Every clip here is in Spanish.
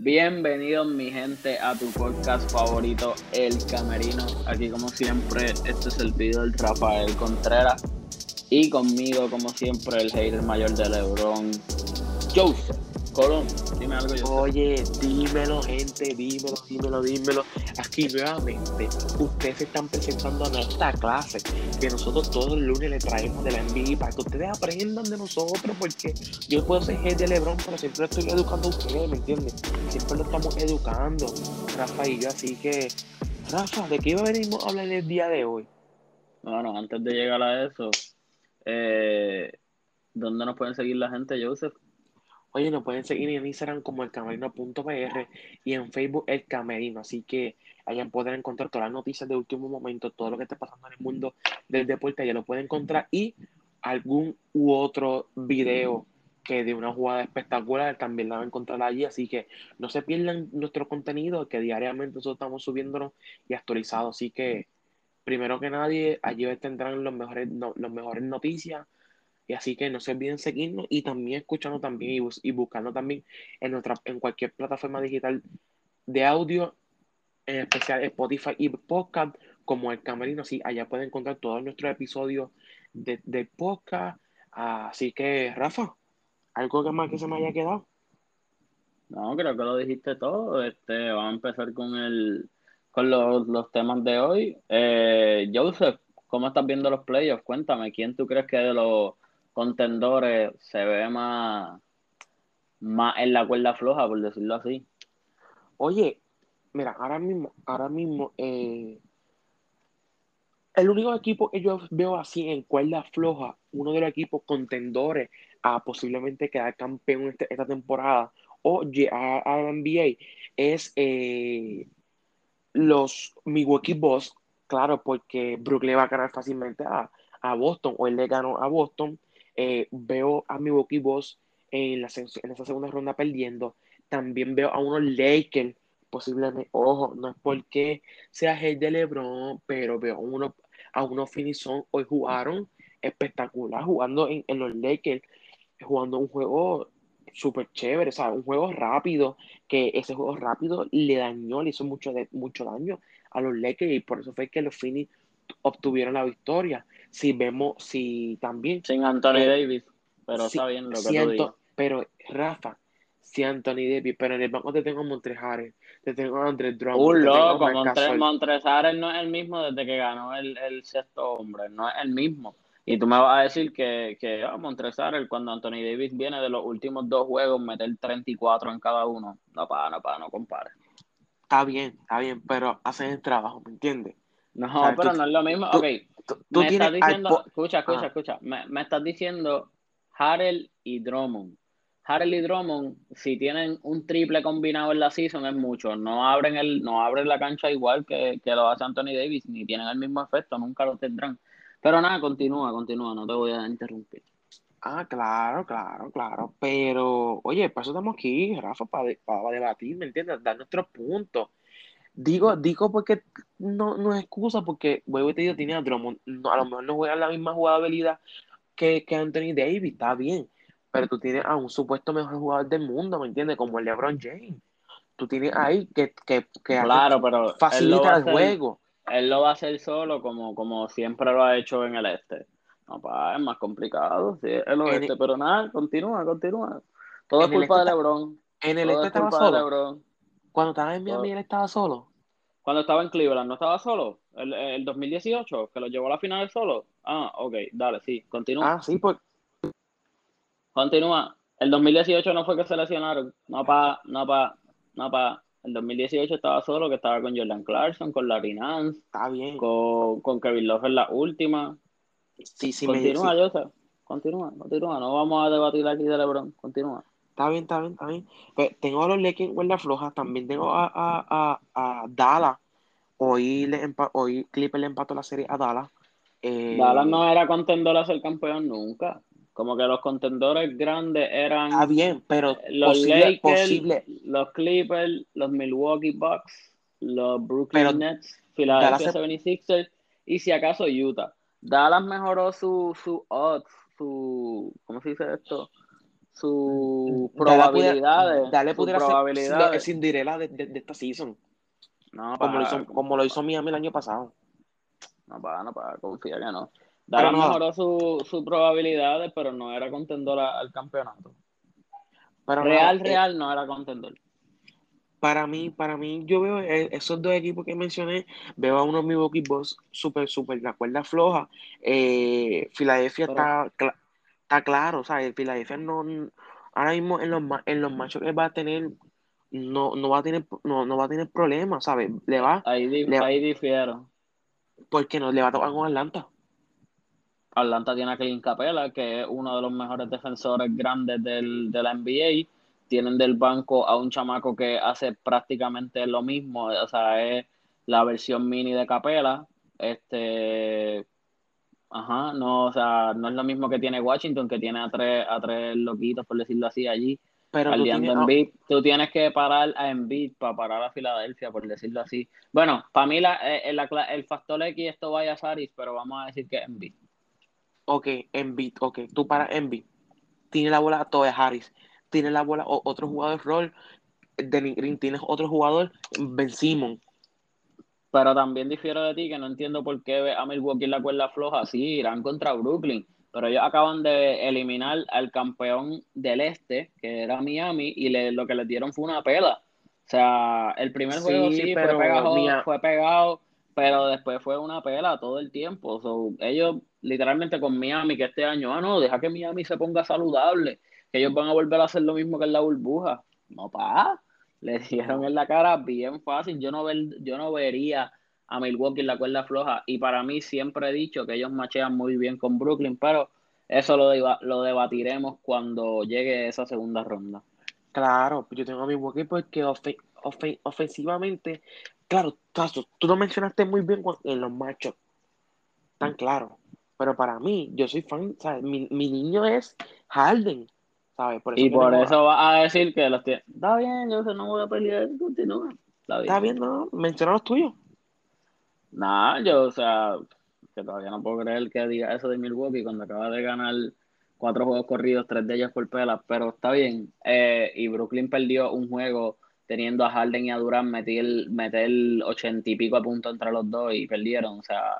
Bienvenidos mi gente a tu podcast favorito, El Camerino. Aquí como siempre, este es el video del Rafael Contreras. Y conmigo, como siempre, el hater mayor de Lebron, Joseph Colón. Dime algo, Joseph. Oye, dímelo, gente, dímelo, dímelo, dímelo. Aquí nuevamente, ustedes están presentando a nuestra clase que nosotros todos los lunes le traemos de la NBA para que ustedes aprendan de nosotros, porque yo puedo ser jefe de Lebron, pero siempre estoy educando a ustedes, ¿me entiendes? Siempre lo estamos educando, Rafa y yo, así que, Rafa, ¿de qué venimos a hablar en el día de hoy? Bueno, antes de llegar a eso, eh, ¿dónde nos pueden seguir la gente, Joseph? Oye, nos pueden seguir en Instagram como el camerino.pr y en Facebook el camerino. Así que allá podrán encontrar todas las noticias de último momento, todo lo que está pasando en el mundo del deporte, allá lo pueden encontrar y algún u otro video que de una jugada espectacular también la van a encontrar allí. Así que no se pierdan nuestro contenido que diariamente nosotros estamos subiéndonos y actualizados. Así que primero que nadie, allí tendrán los mejores, no, los mejores noticias y así que no se olviden seguirnos y también escuchando también y, bus y buscando también en, nuestra, en cualquier plataforma digital de audio, en especial Spotify y podcast, como el Camerino. Así, allá pueden encontrar todos nuestros episodios de, de podcast. Así que, Rafa, ¿algo que más que se me haya quedado? No, creo que lo dijiste todo. Este, vamos a empezar con el con los, los temas de hoy. Eh, Joseph, ¿cómo estás viendo los playoffs? Cuéntame, ¿quién tú crees que de los contendores se ve más, más en la cuerda floja, por decirlo así. Oye, mira, ahora mismo, ahora mismo, eh, el único equipo que yo veo así en cuerda floja, uno de los equipos contendores a posiblemente quedar campeón este, esta temporada o llegar a la NBA, es eh, los Milwaukee Bucks, claro, porque Brooklyn va a ganar fácilmente a, Boston, o él le ganó a Boston, eh, veo a Milwaukee Bucks en, la, en esa segunda ronda perdiendo. También veo a unos Lakers, posiblemente, ojo, no es porque sea el de LeBron, pero veo a unos, a unos Finison hoy jugaron espectacular, jugando en, los Lakers, jugando un juego súper chévere, o sea, un juego rápido, que ese juego rápido le dañó, le hizo mucho, de, mucho daño a los Lakers y por eso fue que los Phoenix obtuvieron la victoria. Si vemos, si también. Sin Anthony eh, Davis, pero está bien lo que tú dices. Pero, Rafa, si Anthony Davis, pero en el banco te tengo a Montrejares, te tengo a Andrés Drummond. Un loco, Montrejares no es el mismo desde que ganó el, el, sexto hombre, no es el mismo. Y tú me vas a decir que, que oh, cuando Anthony Davis viene de los últimos dos juegos, meter 34 en cada uno. No, para, no, para, no compare. Está bien, está bien, pero hacen el trabajo, ¿me entiendes? No, pero no es lo mismo. ok, tú, me estás diciendo, escucha, escucha, escucha. Me, me, estás diciendo Harrell y Drummond. Harrell y Drummond, si tienen un triple combinado en la season, es mucho. No abren, el, no abren la cancha igual que, que lo hace Anthony Davis, ni tienen el mismo efecto, nunca lo tendrán. Pero nada, continúa, continúa, no te voy a interrumpir. Ah, claro, claro, claro. Pero, oye, para eso estamos aquí, Rafa, para, para debatir, ¿me entiendes? Dar nuestros puntos. Digo, digo porque no, no es excusa, porque vuelvo te digo, tiene a Drummond. a lo mejor no juega la misma jugabilidad que, que Anthony Davis, está bien. Pero tú tienes a un supuesto mejor jugador del mundo, ¿me entiendes? Como el LeBron James. Tú tienes ahí que, que, que claro, pero facilita el juego. Él lo va a hacer solo, como, como siempre lo ha hecho en el este. No, pa, es más complicado. Sí, el oeste, pero nada, continúa, continúa. Todo es culpa este de LeBron. En el este estaba solo. Cuando estaba en Miami, él estaba solo. Cuando estaba en Cleveland, ¿no estaba solo? El, el 2018, que lo llevó a la final solo. Ah, ok, dale, sí, continúa. Ah, sí, pues. Continúa. El 2018 no fue que se lesionaron. No pa, no pa, no pa. El 2018 estaba solo, que estaba con Jordan Clarkson, con Larry Nance. Está bien. Con, con Kevin Love en la última. Sí, sí, continúa, me, Joseph. Continúa, continúa. No vamos a debatir aquí de LeBron. Continúa. Está bien, está bien, está bien. Pues tengo a los Lakers en cuerda floja. También tengo a, a, a, a Dallas. Hoy, le hoy Clipper le empató la serie a Dallas. Eh, Dallas no era contendor a ser campeón nunca. Como que los contendores grandes eran. Está bien, pero los Lakers, los Clippers, los Milwaukee Bucks, los Brooklyn Nets, Philadelphia 76ers y si acaso Utah. Dallas mejoró su, su odds, su. ¿Cómo se dice esto? su probabilidades. Dale probabilidades. sin direla de, de, esta season. No, como, lo hizo, como lo hizo Miami el año pasado. No, para, no, para, confía que no. Dale mejoró sus su probabilidades, pero no era contendor al campeonato. real, eh, real, no era contendor. Para mí, para mí, yo veo e, esos dos equipos que mencioné, veo a unos Milwaukee Bucks súper, súper la cuerda floja. Eh, Filadelfia está, está claro, ¿sabes? Filadelfia no, ahora mismo en los, en los machos que va a tener, no, no va a tener, no, no va a tener problemas, ¿sabes? Le va. Ahí, ahí difiero. Porque no le va a tocar con Atlanta. Atlanta tiene a Clint Capela, que es uno de los mejores defensores grandes del, de la NBA tienen del banco a un chamaco que hace prácticamente lo mismo, o sea, es la versión mini de Capela, este, ajá, no, o sea, no es lo mismo que tiene Washington, que tiene a tres, a tres loquitos, por decirlo así, allí, pero tú tienes, tú tienes que parar a Embiid para parar a Filadelfia, por decirlo así. Bueno, para mí la, eh, el, factor X esto vaya a Saris, pero vamos a decir que Embiid. Ok, Embiid, ok, tú para Embiid. Tiene la bola todo Harris tiene la bola o, otro jugador rol, Denny Green tienes otro jugador, Ben Simon. Pero también difiero de ti que no entiendo por qué a Milwaukee la cuerda floja. Sí, irán contra Brooklyn, pero ellos acaban de eliminar al campeón del este, que era Miami, y le, lo que les dieron fue una pela. O sea, el primer juego sí, fue, pegado, fue pegado, pero después fue una pela todo el tiempo. ellos literalmente con Miami, que este año, ah, no, deja que Miami se ponga saludable que ellos van a volver a hacer lo mismo que en la burbuja. No, pa, le dieron en la cara bien fácil. Yo no, ver, yo no vería a Milwaukee en la cuerda floja. Y para mí siempre he dicho que ellos machean muy bien con Brooklyn, pero eso lo, lo debatiremos cuando llegue esa segunda ronda. Claro, yo tengo a Milwaukee porque ofensivamente, claro, tú lo mencionaste muy bien en los machos, tan claro. Pero para mí, yo soy fan, Mi, mi niño es Harden y por eso va a decir que los tiene. Está bien, yo no voy a pelear, continúa. Está bien, no, menciona los tuyos. Nada, yo, o sea, que todavía no puedo creer que diga eso de Milwaukee cuando acaba de ganar cuatro juegos corridos, tres de ellos por pelas, pero está bien. Eh, y Brooklyn perdió un juego teniendo a Harden y a Durant meter, meter ochenta y pico a punto entre los dos y perdieron. O sea,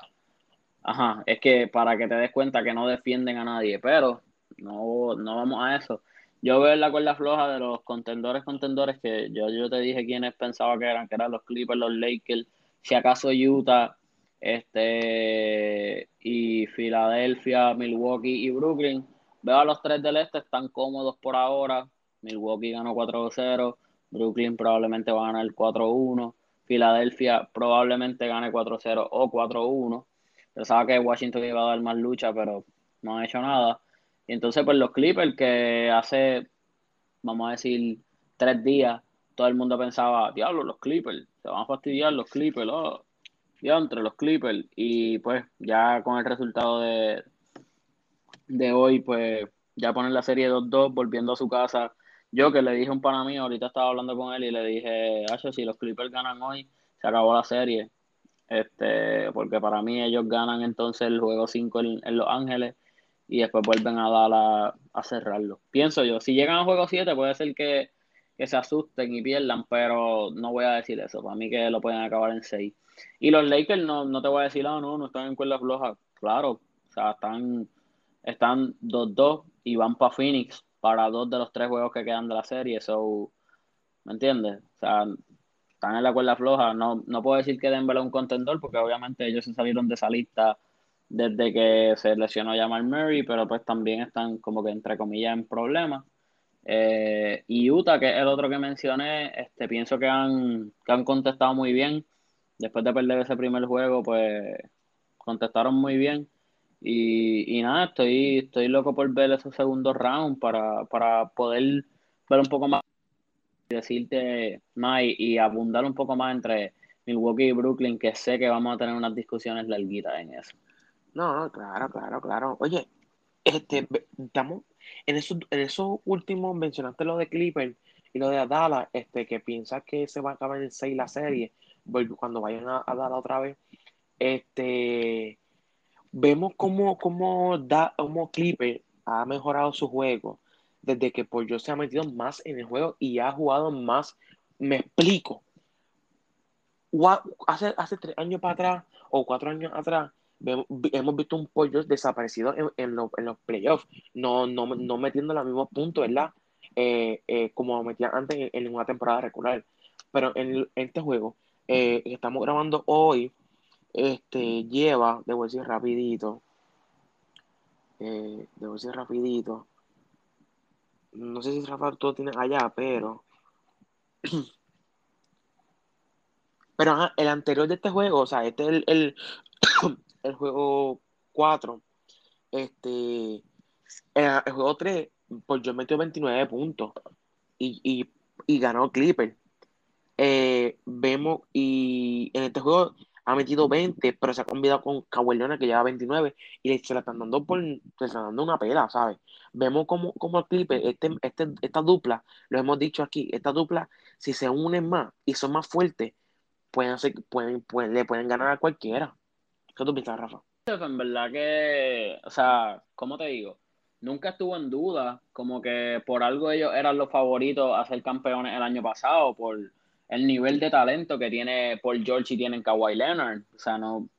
ajá, es que para que te des cuenta que no defienden a nadie, pero no, no vamos a eso. Yo veo la cuerda floja de los contendores, contendores que yo, yo te dije quiénes pensaba que eran, que eran los Clippers, los Lakers, si acaso Utah, este y Filadelfia, Milwaukee y Brooklyn. Veo a los tres del este, están cómodos por ahora. Milwaukee ganó 4-0, Brooklyn probablemente va a ganar 4-1, Filadelfia probablemente gane 4-0 o 4-1. Pensaba que Washington iba a dar más lucha, pero no ha hecho nada. Y entonces, pues los Clippers, que hace, vamos a decir, tres días, todo el mundo pensaba, diablo, los Clippers, se van a fastidiar los Clippers, oh, entre los Clippers. Y pues ya con el resultado de, de hoy, pues ya ponen la serie 2-2, volviendo a su casa. Yo que le dije a un pana mío, ahorita estaba hablando con él y le dije, Hacho, si los Clippers ganan hoy, se acabó la serie. Este, porque para mí ellos ganan entonces el juego 5 en Los Ángeles y después vuelven a dar a, cerrarlo. Pienso yo, si llegan a juego 7 puede ser que, se asusten y pierdan, pero no voy a decir eso. Para mí que lo pueden acabar en 6. Y los Lakers no, te voy a decir, ah, no, no están en cuerda floja. Claro, o sea, están están 2-2 y van para Phoenix para dos de los tres juegos que quedan de la serie. So, ¿Me entiendes? O sea, están en la cuerda floja. No, no puedo decir que Denver es un contendor porque obviamente ellos se salieron de esa lista desde que se lesionó Jamal Murray, pero pues también están como que entre comillas en problemas. Eh, y Utah, que es el otro que mencioné, este, pienso que han, que han contestado muy bien. Después de perder ese primer juego, pues contestaron muy bien. Y, y nada, estoy, estoy loco por ver ese segundo round para, para poder ver un poco más decirte más y, abundar un poco más entre Milwaukee y Brooklyn, que sé que vamos a tener unas discusiones larguitas en eso. No, no, claro, claro, claro. Oye, este, estamos en esos, en esos últimos, mencionaste lo de Clipper y lo de Adala, este, que piensas que se va a acabar en 6 la serie, cuando vayan a, Adala otra vez, este, vemos cómo, cómo, cómo Clipper ha mejorado su juego desde que George se ha metido más en el juego y ha jugado más. Me explico. Hace, hace tres años para atrás o cuatro años atrás, hemos visto un George desaparecido en, los, playoffs, no, no, no metiendo los mismos puntos, ¿verdad? Eh, eh, como metía antes en, una temporada regular. Pero en, este juego eh, que estamos grabando hoy, este lleva, debo decir rapidito, debo decir rapidito, no sé si Rafa tú tienes allá, pero. Pero el anterior de este juego, o sea, este es el, el, juego 4. Este. El, juego 3, pues yo metió 29 puntos. Y, y, ganó Clipper. Eh, vemos, y en este juego ha metido 20, pero se ha combinado con Kawhi que lleva 29 y se la están dando por, se están dando una pela, ¿sabes? Vemos como, como el clip, este, este, esta dupla, lo hemos dicho aquí, esta dupla, si se unen más y son más fuertes, pueden, hacer, pueden, pueden, le pueden ganar a cualquiera. ¿Qué tú piensas, Rafa? En verdad que, o sea, ¿cómo te digo? Nunca estuvo en duda, como que por algo ellos eran los favoritos a ser campeones el año pasado, por el nivel de talento que tiene Paul George y tienen Kawhi Leonard. O sea, no,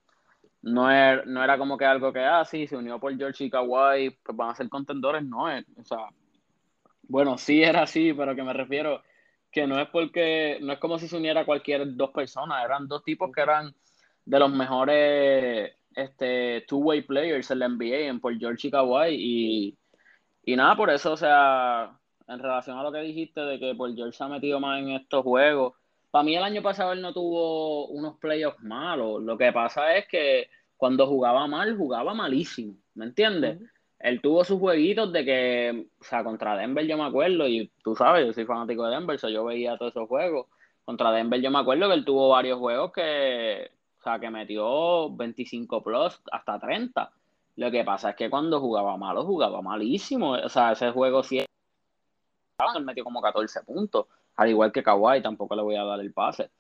no, era, no era como que algo que, ah, sí, se unió Paul George y Kawhi, pues van a ser contendores. No, es, o sea, bueno, sí era así, pero que me refiero que no es porque, no es como si se uniera cualquier dos personas, eran dos tipos que eran de los mejores este, two-way players en la NBA, en Paul George y Kawhi, y, y nada, por eso, o sea, en relación a lo que dijiste de que Paul George se ha metido más en estos juegos, para mí el año pasado él no tuvo unos playoffs malos. Lo que pasa es que cuando jugaba mal, jugaba malísimo. ¿Me entiendes? Él tuvo sus jueguitos de que, o sea, contra Denver yo me acuerdo, y tú sabes, yo soy fanático de Denver, so yo veía todos esos juegos. Contra Denver yo me acuerdo que él tuvo varios juegos que, o sea, que metió 25 plus hasta 30. Lo que pasa es que cuando jugaba malo, jugaba malísimo. O sea, ese juego sí él metió como 14 puntos al igual que Kawhi, tampoco le voy a dar el pase.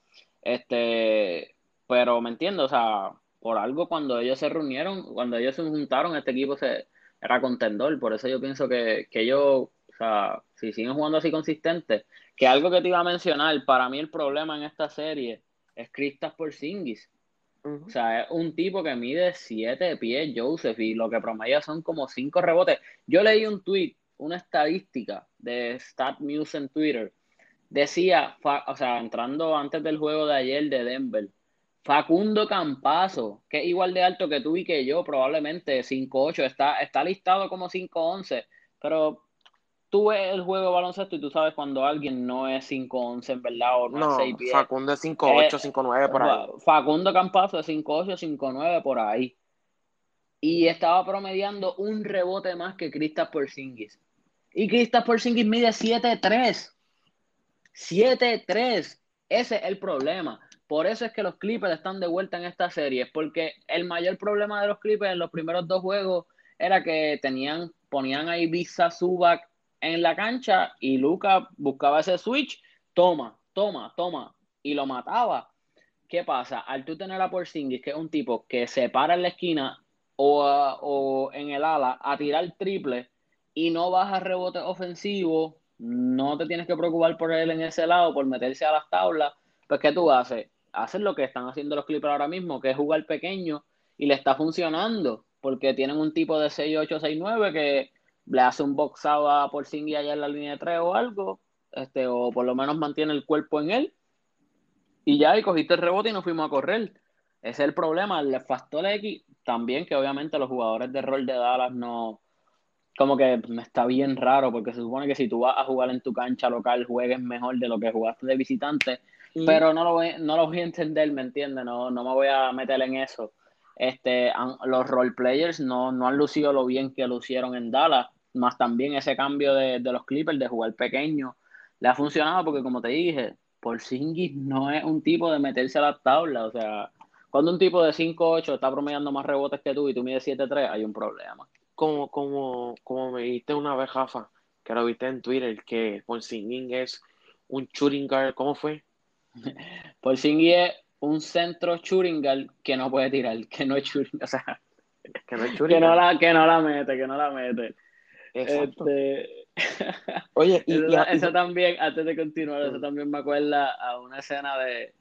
Este, pero me entiendo, o sea, por algo cuando ellos se reunieron, cuando ellos se juntaron, este equipo se, era contendor. Por eso yo pienso que, que ellos, o sea, si siguen jugando así consistente, que algo que te iba a mencionar, para mí el problema en esta serie es Kristaps Porzingis. O sea, es un tipo que mide 7 pies, Joseph, y lo que promedia son como 5 rebotes. Yo leí un tweet, una estadística de StatMuse en Twitter, decía, o sea, entrando antes del juego de ayer de Denver, Facundo Campazo, que es igual de alto que tú y que yo, probablemente 5'8, está, está listado como 5'11, pero tú ves el juego de baloncesto y tú sabes cuando alguien no es 5'11 en verdad o no, es 6 pies. Facundo es 5'8, 5'9 eh, por ahí. Facundo Campazo es 5'8, 5'9 por ahí. Y estaba promediando un rebote más que Kristaps Porzingis. Y Kristaps Porzingis mide 7'3. 7-3. Ese es el problema. Por eso es que los Clippers están de vuelta en esta serie, porque el mayor problema de los Clippers en los primeros dos juegos era que tenían, ponían ahí Visa Subac en la cancha y Luca buscaba ese switch, toma, toma, toma, y lo mataba. ¿Qué pasa? Al tú tener a Porzingis, que es un tipo que se para en la esquina o, o en el ala a tirar triple y no baja rebote ofensivo, no te tienes que preocupar por él en ese lado, por meterse a las tablas, pues ¿qué tú haces? Haces lo que están haciendo los Clippers ahora mismo, que es jugar pequeño, y le está funcionando, porque tienen un tipo de 6-8, 6-9 que le hace un boxado a Porzingis allá en la línea de 3 o algo, este, o por lo menos mantiene el cuerpo en él, y ya, y cogiste el rebote y nos fuimos a correr. Ese es el problema, el X, también que obviamente los jugadores de rol de Dallas no, como que me está bien raro porque se supone que si tú vas a jugar en tu cancha local juegues mejor de lo que jugaste de visitante, pero no lo, voy, no lo voy a entender, ¿me entiendes? No, no me voy a meter en eso. Este, los role players no, no han lucido lo bien que lucieron en Dallas, más también ese cambio de, de los Clippers de jugar pequeño le ha funcionado porque como te dije, Porzingis no es un tipo de meterse a la tabla, o sea, cuando un tipo de 5'8 está promediando más rebotes que tú y tú mides 7'3, hay un problema como, como, como me dijiste una vez, Jafa, que lo viste en Twitter, que Porzingis es un shooting guard, ¿cómo fue? Porzingis es un centro shooting guard que no puede tirar, que no es shooting, o sea, que no, es que no, la, que no la mete, que no la mete. Este, Oye, y, eso, también, antes de continuar, eso mm. también me acuerda a una escena de,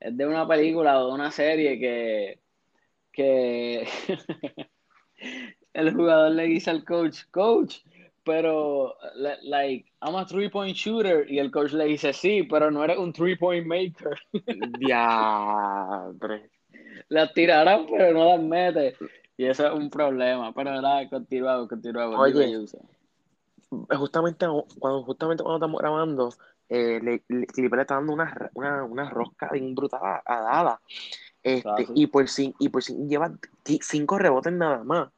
de una película o de una serie que, que el jugador le dice al coach, coach, pero, like, I'm a three-point shooter. Y el coach le dice, sí, pero no eres un three-point maker. Diadre. Las tirarán, pero no las mete. Y eso es un problema. Pero nada, continuamos, continuamos. Oye, justamente cuando, justamente cuando estamos grabando, eh, le, le, le está dando una, una, una rosca bien brutal a, Dada. Este, y, por sin, y por sin, lleva cinco rebotes nada más.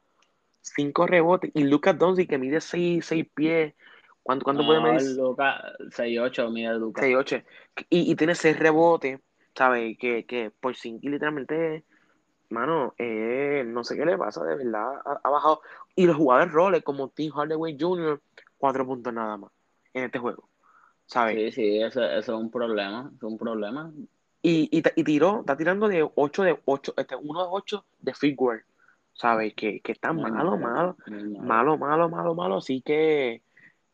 Cinco rebotes. Y Lucas Doncic, que mide seis, seis pies. ¿Cuánto, cuánto puede medir? Lucas, 6'8 mide Lucas. 6'8. Y, y tiene seis rebotes, ¿sabes? Que, que por sin, literalmente mano, eh, no sé qué le pasa, de verdad, ha, bajado. Y los jugadores roles como Tim Hardaway Jr., cuatro puntos nada más en este juego, ¿sabes? Sí, sí, eso, es un problema, es un problema. Y, y, y, tiró, está tirando de 8 de 8, este, 1 de 8 de figure, ¿sabes? Que, que está malo, malo, malo, malo, malo, malo, así que,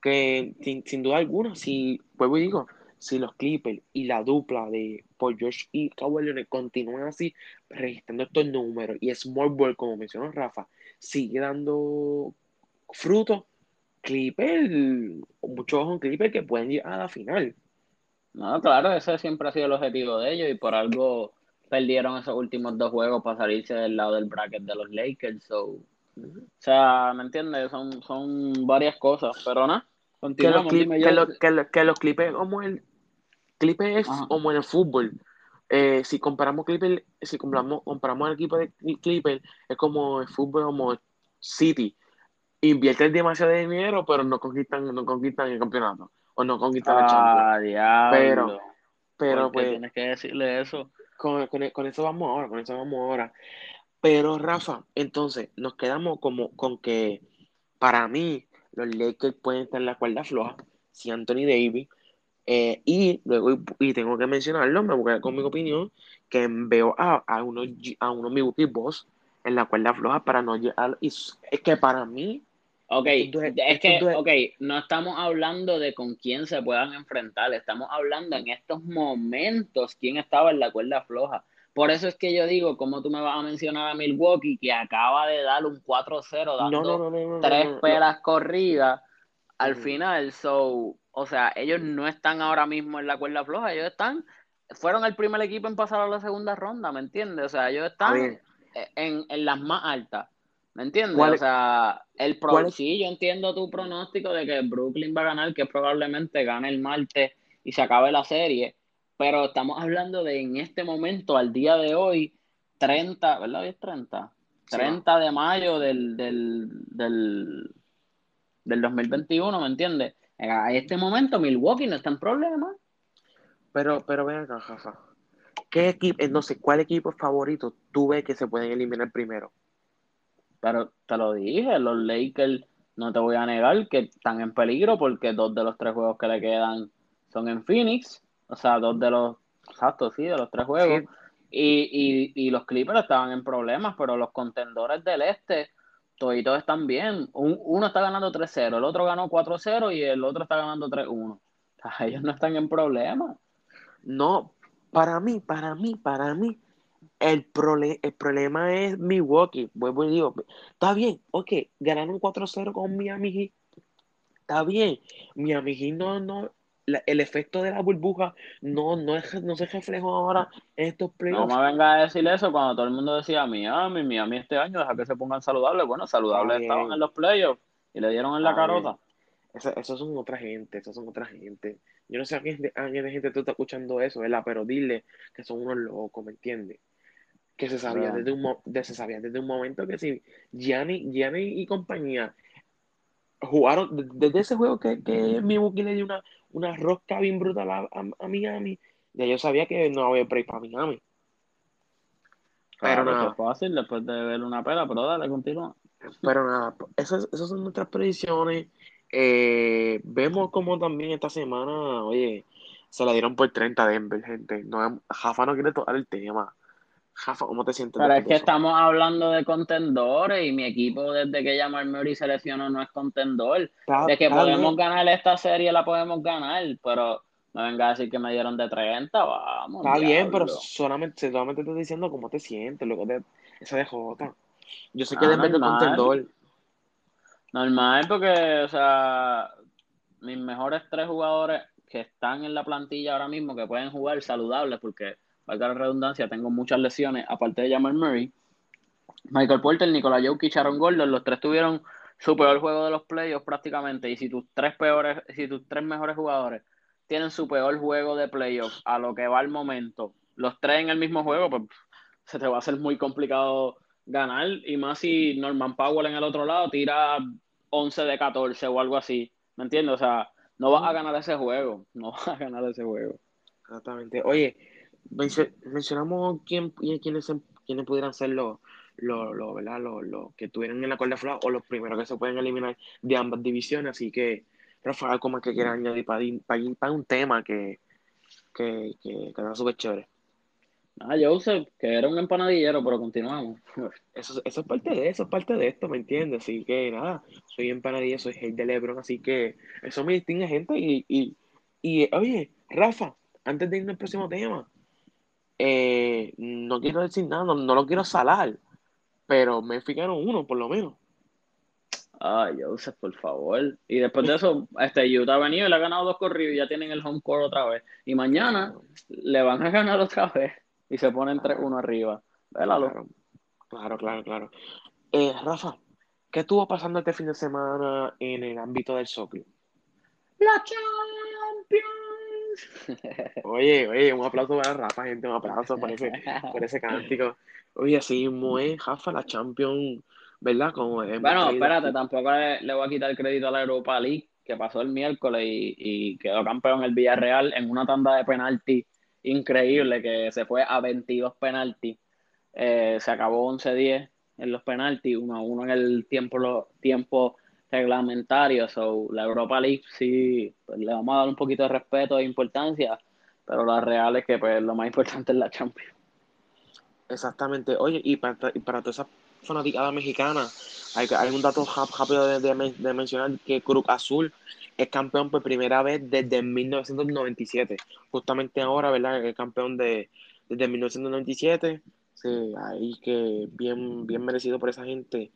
que sin, sin duda alguna, si, vuelvo y digo, si los Clippers y la dupla de Paul George y Kawhi Leonard continúan así, registrando estos números y Small Ball, como mencionó Rafa, sigue dando frutos, Clippers, muchos ojos Clippers que pueden llegar a la final. No, claro, ese siempre ha sido el objetivo de ellos y por algo perdieron esos últimos dos juegos para salirse del lado del bracket de los Lakers. O sea, ¿me entiendes? Son, son varias cosas, pero no. Que los, que, que los Clippers como el, Clippers es como en el fútbol. Eh, si comparamos Clippers, si comparamos, comparamos el equipo de Clippers, es como el fútbol, como City. Invierten demasiado dinero, pero no conquistan, no conquistan el campeonato. O no conquistan el Champions. Ah, pero, pero pues. Tienes que decirle eso. Con, con, eso vamos ahora, con eso vamos ahora. Pero Rafa, entonces, nos quedamos como con que para mí los Lakers pueden estar en la cuerda floja si Anthony Davis eh, y luego, y tengo que mencionarlo, me voy a con mi opinión, que veo a, a unos a uno Milwaukee Boss en la cuerda floja para no llegar. es que para mí. Ok, es, que, ok, no estamos hablando de con quién se puedan enfrentar, estamos hablando en estos momentos quién estaba en la cuerda floja. Por eso es que yo digo, como tú me vas a mencionar a Milwaukee, que acaba de dar un 4-0 dando tres pelas corridas al final, so o sea, ellos no están ahora mismo en la cuerda floja, ellos están, fueron el primer equipo en pasar a la segunda ronda, ¿me entiendes? O sea, ellos están en, las más altas, ¿me entiendes? O sea, el pro sí, yo entiendo tu pronóstico de que Brooklyn va a ganar, que probablemente gane el martes y se acabe la serie, pero estamos hablando de en este momento, al día de hoy, 30, ¿verdad? Hoy es 30. 30 de mayo del, del, del, del 2021, ¿me entiendes? A este momento Milwaukee no está en problema. Pero, pero ven acá, Jafa. ¿Qué equipo, no sé, cuál equipo favorito tú ves que se pueden eliminar primero? Pero te lo dije, los Lakers, no te voy a negar que están en peligro porque dos de los tres juegos que le quedan son en Phoenix. O sea, dos de los, exacto, sí, de los tres juegos. Y, y, y los Clippers estaban en problemas, pero los contendores del este todos están bien. uno está ganando 3-0, el otro ganó 4-0 y el otro está ganando 3-1. ellos no están en problema. No, para mí, para mí, para mí, el, el problema es Milwaukee. Vuelvo y digo, está bien, ok, ganaron 4-0 con Miami Heat. Está bien, Miami Heat no, no, el efecto de la burbuja no, no, no se reflejó ahora en estos playoffs. No me venga a decir eso cuando todo el mundo decía Miami, Miami este año, deja que se pongan saludables. Bueno, saludables estaban en los playoffs y le dieron en la carota. Esos son otra gente, esos son otra gente. Yo no sé a quién de gente tú estás escuchando eso, ¿verdad? Pero dile que son unos locos, ¿me entiendes? Que se sabía, desde un, se sabía desde un momento que si Gianni, Gianni y compañía jugaron desde ese juego que, que Milwaukee le dio una, una rosca bien brutal a, a, Miami, ya yo sabía que no había break para Miami. Pero nada. Es fácil después de ver una pela, pero dale, continúa. Pero nada, esas, esas son nuestras predicciones. Eh, vemos como también esta semana, oye, se la dieron por 30 Denver, gente. No, Jafa no quiere tocar el tema. Rafa, ¿cómo te sientes? Pero es que estamos hablando de contendores y mi equipo desde que Jamal Murray se lesionó no es contendor. de que podemos ganar esta serie la podemos ganar, pero no venga a decir que me dieron de 30, vamos. Está bien, pero solamente, solamente te estoy diciendo cómo te sientes, luego de esa DJ. Yo sé que ah, de contendor. Normal, porque, o sea, mis mejores tres jugadores que están en la plantilla ahora mismo, que pueden jugar saludables, porque, valga la redundancia, tengo muchas lesiones, aparte de Jamal Murray, Michael Porter, Nicolás Jokic, Aaron Gordon, los tres tuvieron su peor juego de los playoffs prácticamente, y si tus tres peores, si tus tres mejores jugadores tienen su peor juego de playoffs a lo que va al momento, los tres en el mismo juego, pues se te va a hacer muy complicado ganar, y más si Norman Powell en el otro lado tira 11 de 14 o algo así, ¿me entiendes? O sea, no vas a ganar ese juego, no vas a ganar ese juego. Exactamente. Oye, mencionamos quién, quiénes, quiénes pudieran ser los, los, los, ¿verdad? Los, los, que tuvieran en la cuerda floja o los primeros que se pueden eliminar de ambas divisiones. Así que, Rafael, ¿cómo es que quieran añadir para, para, para un tema que, que, que, que súper chévere? Ah, Joseph, que era un empanadillero, pero continuamos. Eso, eso es parte de eso, es parte de esto, ¿me entiendes? Así que nada, soy empanadilla, soy hate de Lebron, así que eso me distingue gente. Y, y, y oye, Rafa, antes de irnos al próximo tema, eh, no quiero decir nada, no, lo quiero salar, pero me fijaron uno por lo menos. Ay, Joseph, por favor. Y después de eso, este Utah ha venido y le ha ganado dos corridos y ya tienen el home court otra vez. Y mañana le van a ganar otra vez y se ponen entre uno arriba. Claro, claro, claro. claro. Eh, Rafa, ¿qué estuvo pasando este fin de semana en el ámbito del soccer? ¡La Champions! Oye, oye, un aplauso para Rafa, gente, un aplauso por ese, por ese cántico. Oye, así muy Rafa, la Champions, ¿verdad? Como bueno, espérate, tampoco le, voy a quitar crédito a la Europa League, que pasó el miércoles y, y quedó campeón el Villarreal en una tanda de penalti increíble que se fue a 22 penaltis. Eh, se acabó 11-10 en los penaltis, 1-1 en el tiempo, tiempo reglamentario. So, la Europa League sí pues, le vamos a dar un poquito de respeto e importancia, pero la real es que pues, lo más importante es la Champions. Exactamente. Oye, y para, y para toda esa fanaticada mexicana, hay, hay un dato rápido de, de mencionar que Cruz Azul es campeón por primera vez desde 1997. Justamente ahora, ¿verdad? Es campeón de, desde 1997. Sí, ahí que bien, bien merecido por esa gente,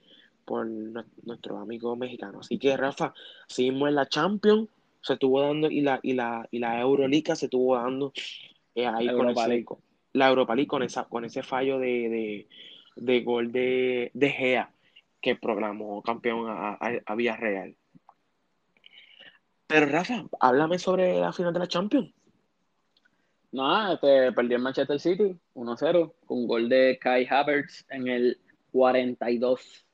por nuestro amigo mexicano. Así que, Rafa, seguimos en la Champions, se estuvo dando, y la, y la, y la Euroliga se estuvo dando eh, ahí con la Europa League con, esa, con ese fallo de, gol de, de Gea que programó campeón a, a, a Villarreal. Pero Rafa, háblame sobre la final de la Champions. No, este, perdió el Manchester City 1-0 con gol de Kai Havertz en el 42.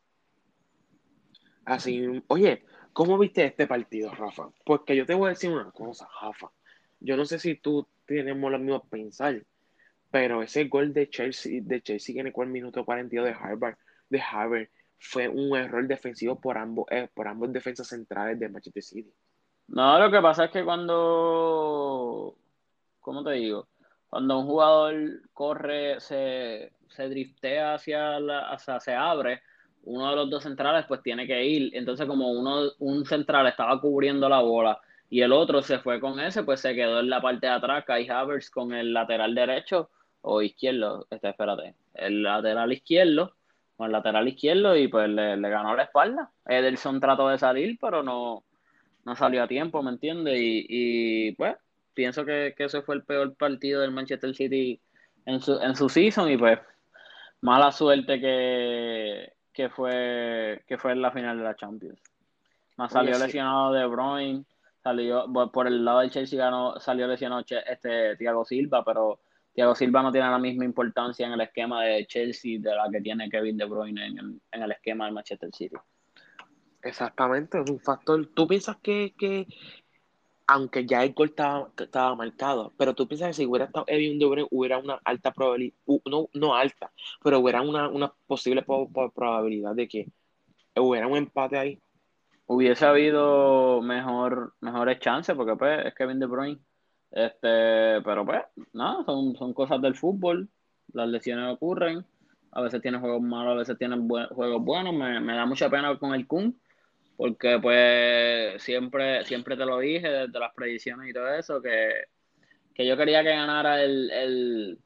Así, oye, ¿cómo viste este partido, Rafa? Porque yo te voy a decir una cosa, Rafa. Yo no sé si tú tenemos lo mismo pensar, pero ese gol de Chelsea, de Chelsea en el minuto 42 de Harvard, de Harvard, fue un error defensivo por ambos, eh, por ambos defensas centrales de Manchester City. No, lo que pasa es que cuando, ¿cómo te digo? Cuando un jugador corre, se, se driftea hacia la, hacia, se abre, uno de los dos centrales pues tiene que ir. Entonces como uno, un central estaba cubriendo la bola y el otro se fue con ese, pues se quedó en la parte de atrás, Kai Havertz con el lateral derecho o izquierdo, este, espérate, el lateral izquierdo, con el lateral izquierdo y pues le, ganó la espalda. Ederson trató de salir, pero no, no salió a tiempo, ¿me entiendes? Y, pues pienso que, ese fue el peor partido del Manchester City en su, en su season y pues mala suerte que, que fue que fue en la final de la Champions. Más salió lesionado De Bruyne, salió por el lado del Chelsea ganó, salió lesionado este Thiago Silva, pero Thiago Silva no tiene la misma importancia en el esquema de Chelsea de la que tiene Kevin De Bruyne en el, en el esquema del Manchester City. Exactamente, es un factor. ¿Tú piensas que, que aunque ya el gol estaba, estaba marcado, pero tú piensas que si hubiera estado Evin Dubre hubiera una alta probabilidad, no, no alta, pero hubiera una, una posible probabilidad de que hubiera un empate ahí? Hubiese habido mejor, mejores chances, porque pues es Kevin De Bruyne. Este, pero pues, nada, son, son cosas del fútbol. las lesiones ocurren, a veces tiene juegos malos, a veces tiene juegos buenos, me, me, da mucha pena con el Kun, porque pues siempre, siempre te lo dije desde las predicciones y todo eso, que, que yo quería que ganara el, el,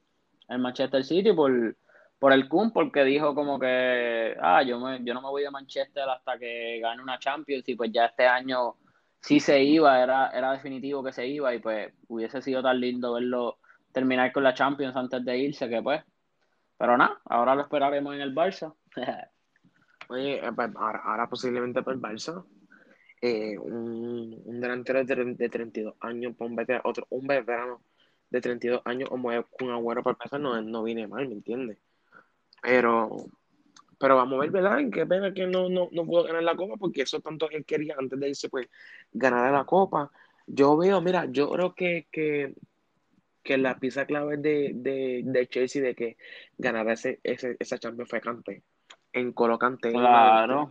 el Manchester City por, por el Kun, porque dijo como que, ah, yo, me, yo no me voy de Manchester hasta que gane una Champions y pues ya este año sí se iba, era, era definitivo que se iba y pues hubiese sido tan lindo verlo terminar con la Champions antes de irse que pues, pero nada, ahora lo esperaremos en el Barça. Oye, eh, ahora, posiblemente por el Barça, eh, un, un, delantero de, de 32 años, un veterano, otro, un veterano de 32 años como es un agüero por Barça no, no viene mal, ¿me entiendes? Pero, pero vamos a ver, ¿verdad? Qué pena que no, no, no pudo ganar la copa, porque eso tanto él quería antes de irse, pues, ganar la copa. Yo veo, mira, yo creo que, que, que la pieza clave de, de, de, Chelsea de que ganara ese, ese, esa Champions fue Cante. En Colocante. Claro.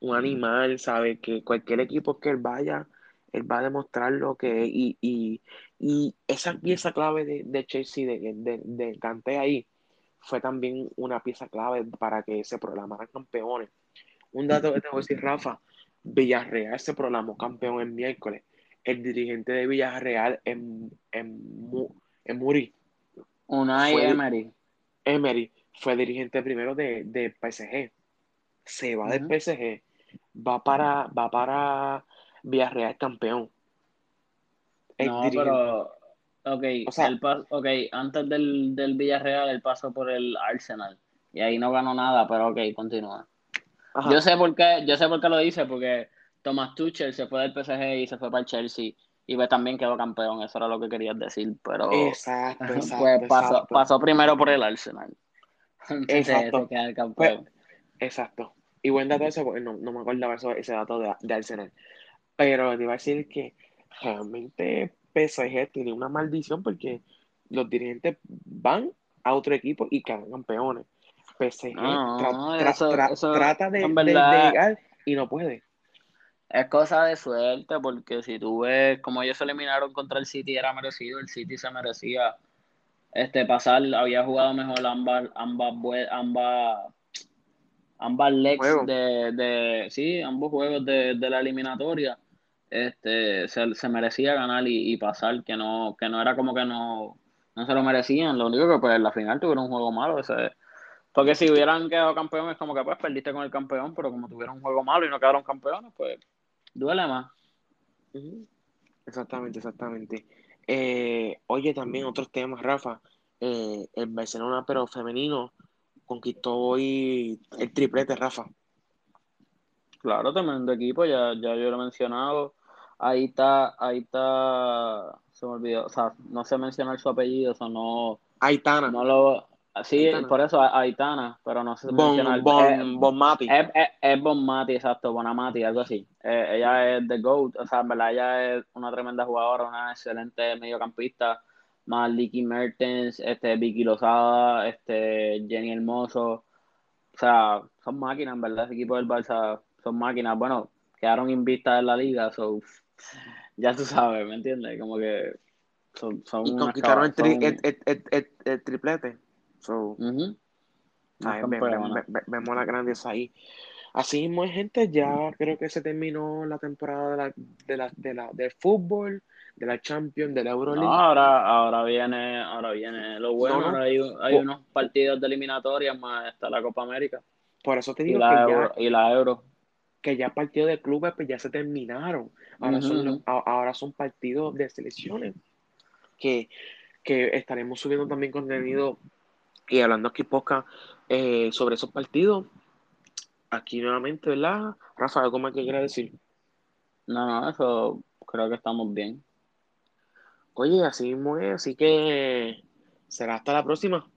Un animal, ¿sabe? Que cualquier equipo que él vaya, él va a demostrar lo que es. Y, y, y esa pieza clave de, de Chelsea, de, de, de ahí, fue también una pieza clave para que se programaran campeones. Un dato que te voy a decir, Rafa, Villarreal se programó campeón el miércoles. El dirigente de Villarreal en, en, en Muri. Unai Emery. Emery fue dirigente primero de, de PSG. Se va del PSG. Va para, va para Villarreal campeón. no, pero Ok, okay antes del, del Villarreal él pasó por el Arsenal y ahí no ganó nada, pero ok, continúa. Yo sé por qué, yo sé por qué lo dice, porque Thomas Tuchel se fue del PSG y se fue para el Chelsea y pues también quedó campeón, eso era lo que querías decir, pero exacto, pues pasó, pasó primero por el Arsenal. Exacto. campeón. Pues, exacto. Y buen dato eso, porque no, no me acordaba eso, ese dato de, de Arsenal. Pero te iba a decir que realmente PSG tiene una maldición porque los dirigentes van a otro equipo y quedan campeones. PSG trata de, llegar y no puede. Es cosa de suerte porque si tú ves como ellos se eliminaron contra el City era merecido, el City se merecía este pasar, había jugado mejor ambas ambas ambas ambas legs de, de, sí, ambos juegos de, de la eliminatoria este, se, merecía ganar y, pasar, que no, que no era como que no, no se lo merecían, lo único que pues en la final tuvieron un juego malo, ese, porque si hubieran quedado campeones como que pues perdiste con el campeón, pero como tuvieron un juego malo y no quedaron campeones, pues duele más. Exactamente, exactamente. Eh, oye, también otros temas, Rafa. Eh, el Barcelona, pero femenino, conquistó hoy el triplete, Rafa. Claro, tremendo equipo, ya, ya yo lo he mencionado. Ahí está, ahí está, se me olvidó, o sea, no sé mencionar su apellido, o sea, no. Aitana. No lo, sí, por eso Aitana, pero no sé bon, mencionar. Bon, eh, bon Mati. Es, es, es, Bon Mati, exacto, Bonamati, algo así. Eh, ella es The GOAT, o sea, en verdad ella es una tremenda jugadora, una excelente mediocampista, más Licky Mertens, este, Vicky Lozada, este, Jenny Hermoso. O sea, son máquinas, en verdad, ese equipo del Barça son máquinas. Bueno, quedaron invistas en la liga, so ya tú sabes, ¿me entiendes? Como que son, son y conquistaron el, tri, el, el, triplete. So, vemos la grandeza ahí. Así mismo, gente, ya creo que se terminó la temporada de la, de la, de la, del fútbol, de la Champions, de la Euroleague. ahora, ahora viene, ahora viene lo bueno, hay, hay unos partidos de eliminatorias más está la Copa América. Por eso te digo que ya, y la Euro que ya partidos de clubes pues ya se terminaron. Ahora, son, ahora son partidos de selecciones que, estaremos subiendo también contenido y hablando aquí poca eh, sobre esos partidos. Aquí nuevamente, ¿verdad? Rafael, ¿cómo es que quiere decir? No, no, eso creo que estamos bien. Oye, así mismo es, así que será hasta la próxima.